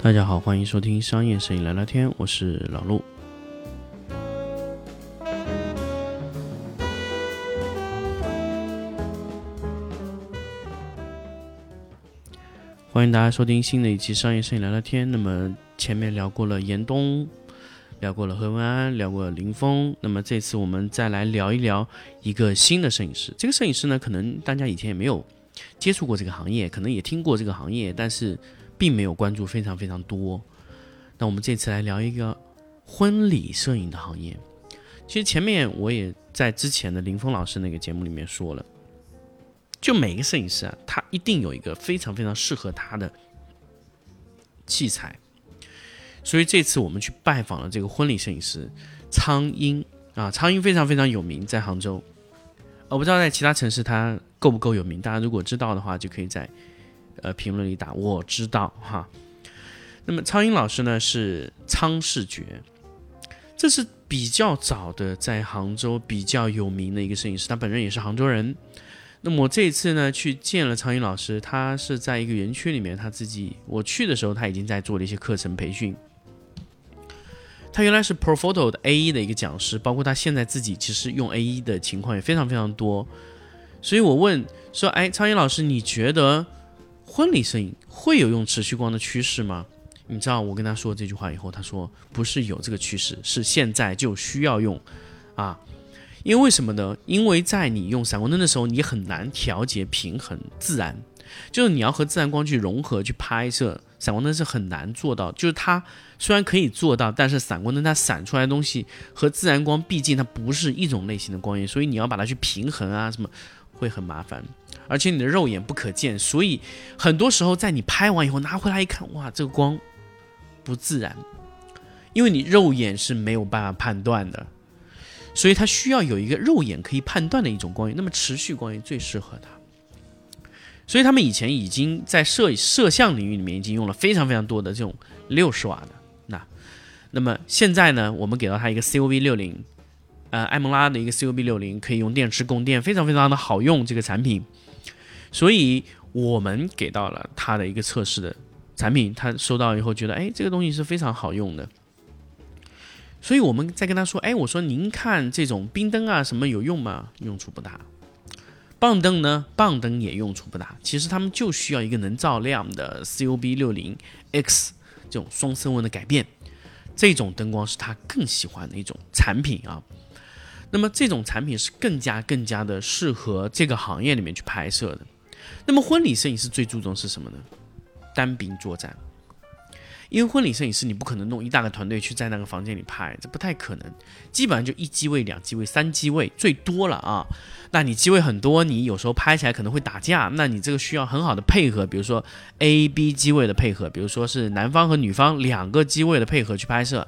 大家好，欢迎收听商业摄影聊聊天，我是老陆。欢迎大家收听新的一期商业摄影聊聊天。那么前面聊过了严冬，聊过了何文安，聊过了林峰。那么这次我们再来聊一聊一个新的摄影师。这个摄影师呢，可能大家以前也没有接触过这个行业，可能也听过这个行业，但是并没有关注非常非常多。那我们这次来聊一个婚礼摄影的行业。其实前面我也在之前的林峰老师那个节目里面说了。就每个摄影师啊，他一定有一个非常非常适合他的器材，所以这次我们去拜访了这个婚礼摄影师苍鹰啊，苍鹰非常非常有名，在杭州，我不知道在其他城市他够不够有名，大家如果知道的话，就可以在呃评论里打我知道哈。那么苍鹰老师呢是苍视觉，这是比较早的在杭州比较有名的一个摄影师，他本人也是杭州人。那么我这次呢，去见了苍鹰老师，他是在一个园区里面，他自己我去的时候，他已经在做了一些课程培训。他原来是 Profoto 的 A 一的一个讲师，包括他现在自己其实用 A 一的情况也非常非常多。所以我问说：“哎，苍鹰老师，你觉得婚礼摄影会有用持续光的趋势吗？”你知道我跟他说这句话以后，他说：“不是有这个趋势，是现在就需要用啊。”因为为什么呢？因为在你用闪光灯的时候，你很难调节平衡自然，就是你要和自然光去融合去拍摄，闪光灯是很难做到。就是它虽然可以做到，但是闪光灯它闪出来的东西和自然光毕竟它不是一种类型的光源，所以你要把它去平衡啊什么会很麻烦，而且你的肉眼不可见，所以很多时候在你拍完以后拿回来一看，哇，这个光不自然，因为你肉眼是没有办法判断的。所以它需要有一个肉眼可以判断的一种光源，那么持续光源最适合它。所以他们以前已经在摄摄像领域里面已经用了非常非常多的这种六十瓦的那，那么现在呢，我们给到它一个 COB 六零，呃，艾蒙拉的一个 COB 六零可以用电池供电，非常非常的好用这个产品。所以我们给到了他的一个测试的产品，他收到以后觉得，哎，这个东西是非常好用的。所以我们在跟他说，哎，我说您看这种冰灯啊，什么有用吗？用处不大。棒灯呢，棒灯也用处不大。其实他们就需要一个能照亮的 COB 六零 X 这种双色温的改变，这种灯光是他更喜欢的一种产品啊。那么这种产品是更加更加的适合这个行业里面去拍摄的。那么婚礼摄影师最注重是什么呢？单兵作战。因为婚礼摄影师，你不可能弄一大个团队去在那个房间里拍，这不太可能。基本上就一机位、两机位、三机位最多了啊。那你机位很多，你有时候拍起来可能会打架，那你这个需要很好的配合，比如说 A、B 机位的配合，比如说是男方和女方两个机位的配合去拍摄。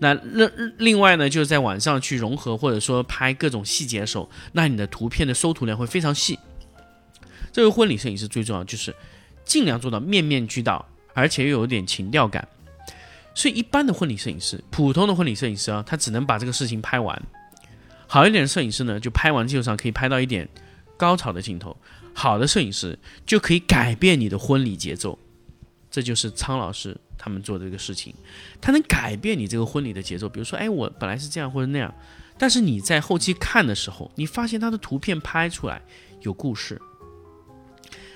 那另另外呢，就是在晚上去融合，或者说拍各种细节的时候，那你的图片的收图量会非常细。这个婚礼摄影师最重要就是尽量做到面面俱到。而且又有点情调感，所以一般的婚礼摄影师，普通的婚礼摄影师啊，他只能把这个事情拍完。好一点的摄影师呢，就拍完基础上可以拍到一点高潮的镜头。好的摄影师就可以改变你的婚礼节奏。这就是苍老师他们做的这个事情，他能改变你这个婚礼的节奏。比如说，哎，我本来是这样或者那样，但是你在后期看的时候，你发现他的图片拍出来有故事。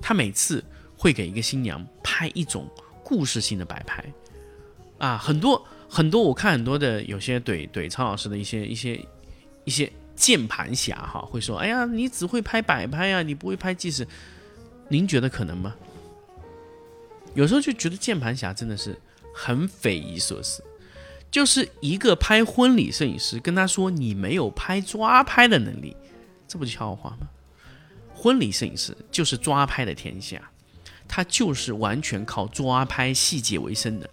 他每次。会给一个新娘拍一种故事性的摆拍，啊，很多很多，我看很多的有些怼怼苍老师的一些一些一些键盘侠哈，会说，哎呀，你只会拍摆拍呀，你不会拍纪实，您觉得可能吗？有时候就觉得键盘侠真的是很匪夷所思，就是一个拍婚礼摄影师跟他说你没有拍抓拍的能力，这不就笑话吗？婚礼摄影师就是抓拍的天下。他就是完全靠抓拍细节为生的，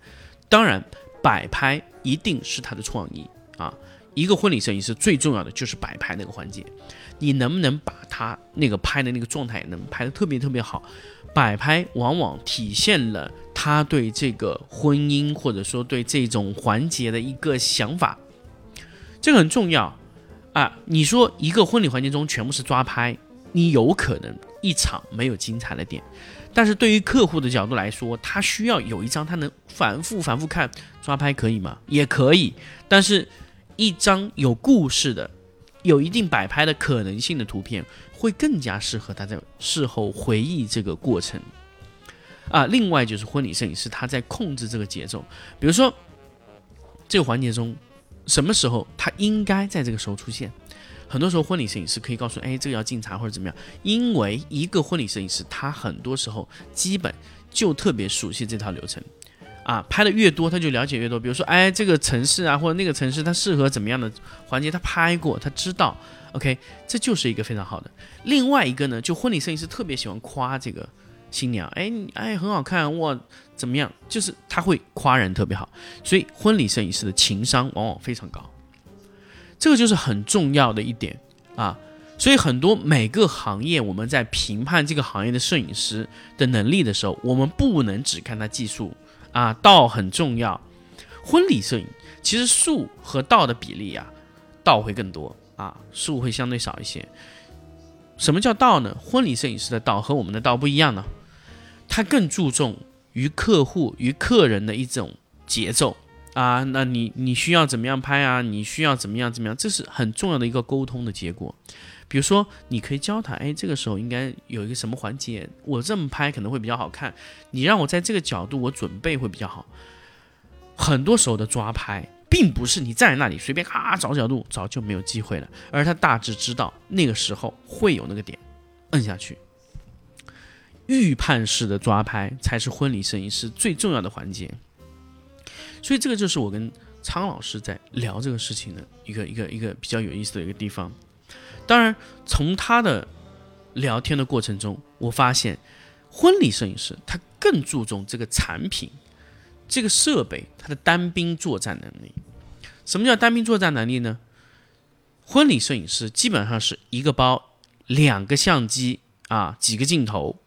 当然摆拍一定是他的创意啊。一个婚礼摄影师最重要的就是摆拍那个环节，你能不能把他那个拍的那个状态能拍得特别特别好？摆拍往往体现了他对这个婚姻或者说对这种环节的一个想法，这个很重要啊。你说一个婚礼环节中全部是抓拍，你有可能。一场没有精彩的点。但是对于客户的角度来说，他需要有一张他能反复反复看抓拍可以吗？也可以，但是一张有故事的、有一定摆拍的可能性的图片，会更加适合他在事后回忆这个过程。啊，另外就是婚礼摄影师他在控制这个节奏，比如说这个环节中，什么时候他应该在这个时候出现？很多时候婚礼摄影师可以告诉，哎，这个要敬茶或者怎么样，因为一个婚礼摄影师他很多时候基本就特别熟悉这套流程，啊，拍的越多他就了解越多。比如说，哎，这个城市啊或者那个城市它适合怎么样的环节，他拍过，他知道，OK，这就是一个非常好的。另外一个呢，就婚礼摄影师特别喜欢夸这个。新娘，哎，哎，很好看哇，怎么样？就是他会夸人特别好，所以婚礼摄影师的情商往往非常高，这个就是很重要的一点啊。所以很多每个行业，我们在评判这个行业的摄影师的能力的时候，我们不能只看他技术啊，道很重要。婚礼摄影其实术和道的比例啊，道会更多啊，术会相对少一些。什么叫道呢？婚礼摄影师的道和我们的道不一样呢。他更注重于客户与客人的一种节奏啊，那你你需要怎么样拍啊？你需要怎么样怎么样？这是很重要的一个沟通的结果。比如说，你可以教他，哎，这个时候应该有一个什么环节，我这么拍可能会比较好看。你让我在这个角度，我准备会比较好。很多时候的抓拍，并不是你站在那里随便咔找角度，早就没有机会了。而他大致知道那个时候会有那个点，摁下去。预判式的抓拍才是婚礼摄影师最重要的环节，所以这个就是我跟苍老师在聊这个事情的一个一个一个比较有意思的一个地方。当然，从他的聊天的过程中，我发现婚礼摄影师他更注重这个产品、这个设备它的单兵作战能力。什么叫单兵作战能力呢？婚礼摄影师基本上是一个包、两个相机啊，几个镜头。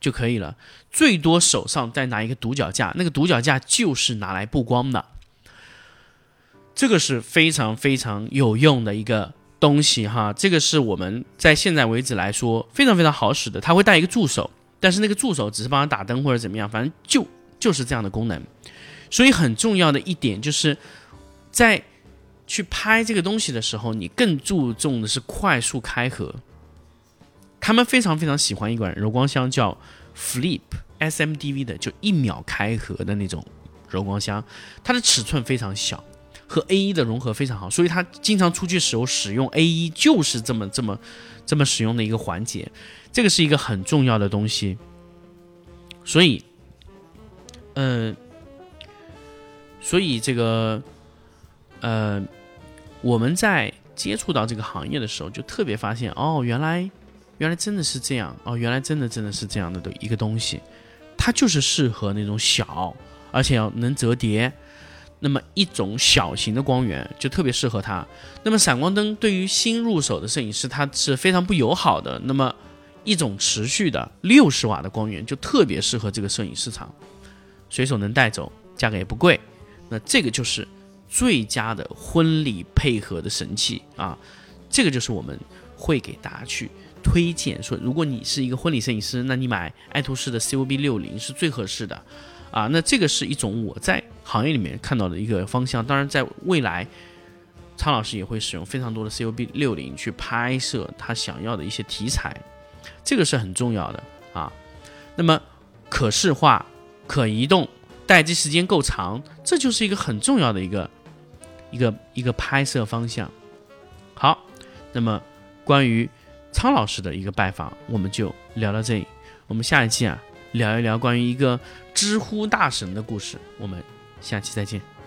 就可以了，最多手上再拿一个独脚架，那个独脚架就是拿来布光的，这个是非常非常有用的一个东西哈。这个是我们在现在为止来说非常非常好使的，它会带一个助手，但是那个助手只是帮他打灯或者怎么样，反正就就是这样的功能。所以很重要的一点就是在去拍这个东西的时候，你更注重的是快速开合。他们非常非常喜欢一款柔光箱，叫 Flip SMDV 的，就一秒开合的那种柔光箱。它的尺寸非常小，和 A 一的融合非常好，所以它经常出去时候使用 A 一就是这么这么这么使用的一个环节。这个是一个很重要的东西。所以，嗯，所以这个，呃，我们在接触到这个行业的时候，就特别发现哦，原来。原来真的是这样哦！原来真的真的是这样的的一个东西，它就是适合那种小，而且要能折叠，那么一种小型的光源就特别适合它。那么闪光灯对于新入手的摄影师，它是非常不友好的。那么一种持续的六十瓦的光源就特别适合这个摄影市场，随手能带走，价格也不贵。那这个就是最佳的婚礼配合的神器啊！这个就是我们会给大家去。推荐说，如果你是一个婚礼摄影师，那你买爱图仕的 COB 六零是最合适的，啊，那这个是一种我在行业里面看到的一个方向。当然，在未来，苍老师也会使用非常多的 COB 六零去拍摄他想要的一些题材，这个是很重要的啊。那么可视化、可移动、待机时间够长，这就是一个很重要的一个一个一个拍摄方向。好，那么关于。苍老师的一个拜访，我们就聊到这里。我们下一期啊，聊一聊关于一个知乎大神的故事。我们下期再见。